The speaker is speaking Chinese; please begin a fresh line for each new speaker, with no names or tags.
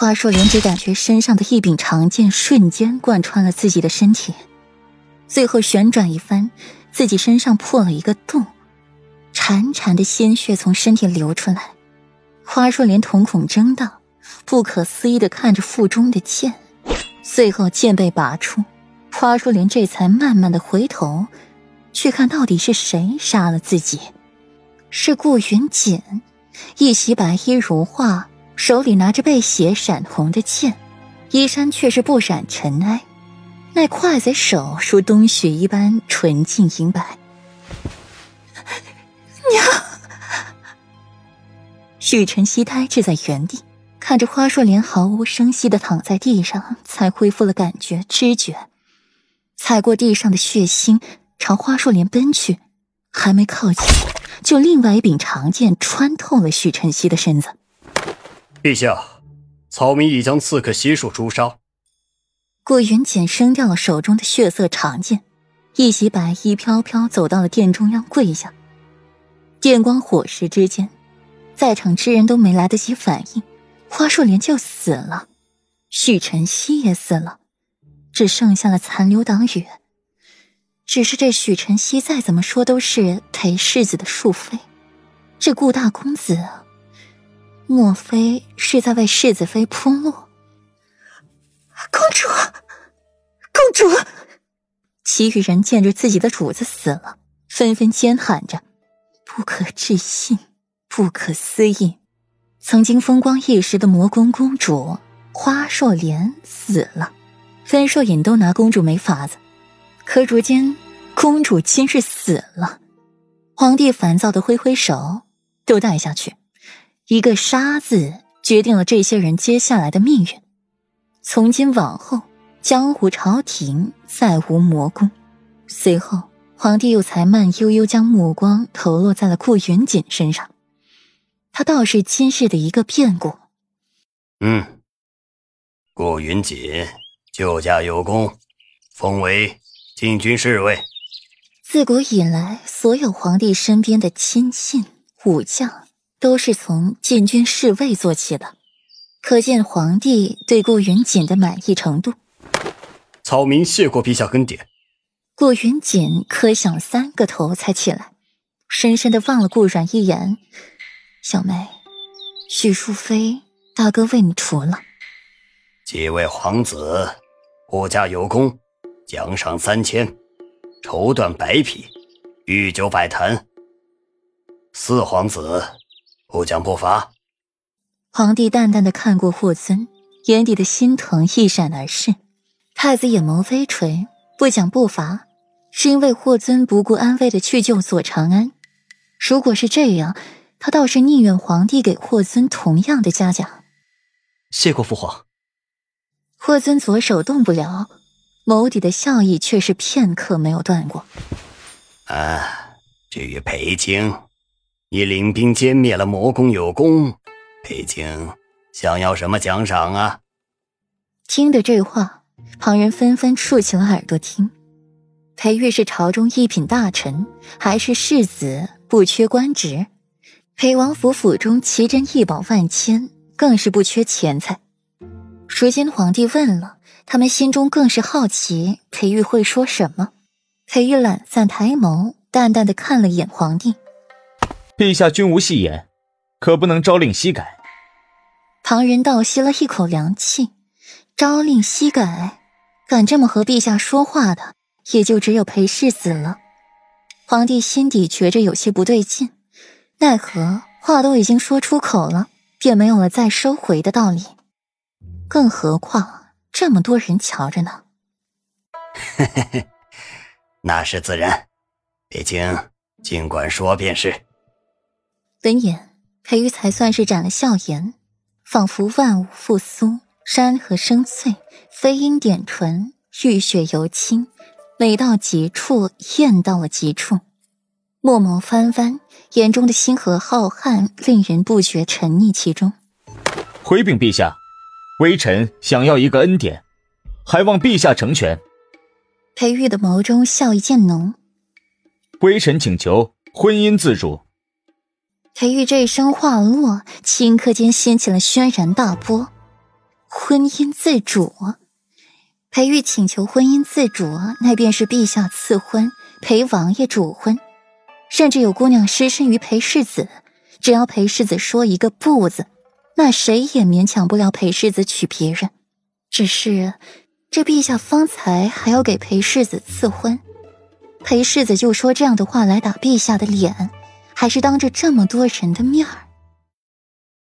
花硕莲只感觉身上的一柄长剑瞬间贯穿了自己的身体，最后旋转一番，自己身上破了一个洞，潺潺的鲜血从身体流出来。花硕莲瞳孔睁大，不可思议的看着腹中的剑，最后剑被拔出，花硕莲这才慢慢的回头，去看到底是谁杀了自己，是顾云锦，一袭白衣如画。手里拿着被血闪红的剑，衣衫却是不染尘埃，那筷子手如冬雪一般纯净银白。娘，许晨曦呆滞在原地，看着花树莲毫无声息的躺在地上，才恢复了感觉知觉，踩过地上的血腥，朝花树莲奔去，还没靠近，就另外一柄长剑穿透了许晨曦的身子。
陛下，草民已将刺客悉数诛杀。
顾云锦扔掉了手中的血色长剑，一袭白衣飘飘走到了殿中央，跪下。电光火石之间，在场之人都没来得及反应，花树莲就死了，许晨曦也死了，只剩下了残留党羽。只是这许晨曦再怎么说都是裴世子的庶妃，这顾大公子。莫非是在为世子妃铺路？公主，公主！其余人见着自己的主子死了，纷纷尖喊着：“不可置信，不可思议！”曾经风光一时的魔宫公主花若莲死了，分硕隐都拿公主没法子。可如今公主今日死了，皇帝烦躁的挥挥手：“都带下去。”一个“杀”字决定了这些人接下来的命运。从今往后，江湖朝廷再无魔宫。随后，皇帝又才慢悠悠将目光投落在了顾云锦身上。他倒是今日的一个变故。
嗯，顾云锦救驾有功，封为禁军侍卫。
自古以来，所有皇帝身边的亲信、武将。都是从禁军侍卫做起的，可见皇帝对顾云锦的满意程度。
草民谢过陛下恩典。
顾云锦磕响三个头才起来，深深的望了顾阮一眼：“小妹，许淑妃，大哥为你除了。
几位皇子，护驾有功，奖赏三千，绸缎百匹，御酒百坛。四皇子。”不讲不罚。
皇帝淡淡的看过霍尊，眼底的心疼一闪而逝。太子眼眸微垂，不讲不罚，是因为霍尊不顾安危的去救左长安。如果是这样，他倒是宁愿皇帝给霍尊同样的嘉奖。
谢过父皇。
霍尊左手动不了，眸底的笑意却是片刻没有断过。
啊，至于裴青。你领兵歼灭了魔宫有功，裴青想要什么奖赏啊？
听的这话，旁人纷纷竖起了耳朵听。裴玉是朝中一品大臣，还是世子，不缺官职。裴王府府中奇珍异宝万千，更是不缺钱财。如今皇帝问了，他们心中更是好奇，裴玉会说什么？裴玉懒散抬眸，淡淡的看了一眼皇帝。
陛下均无戏言，可不能朝令夕改。
旁人倒吸了一口凉气，朝令夕改，敢这么和陛下说话的，也就只有裴世子了。皇帝心底觉着有些不对劲，奈何话都已经说出口了，便没有了再收回的道理。更何况这么多人瞧着呢。
嘿嘿嘿，那是自然，毕竟尽管说便是。
闻言，裴玉才算是展了笑颜，仿佛万物复苏，山河生翠，飞鹰点唇，玉雪犹清，美到极处，艳到了极处。墨眸翻翻，眼中的星河浩瀚，令人不觉沉溺其中。
回禀陛下，微臣想要一个恩典，还望陛下成全。
裴玉的眸中笑意渐浓，
微臣请求婚姻自主。
裴玉这一声话落，顷刻间掀起了轩然大波。婚姻自主。裴玉请求婚姻自主，那便是陛下赐婚，裴王爷主婚。甚至有姑娘失身于裴世子，只要裴世子说一个不字，那谁也勉强不了裴世子娶别人。只是，这陛下方才还要给裴世子赐婚，裴世子就说这样的话来打陛下的脸，还是当着这么多人的面儿。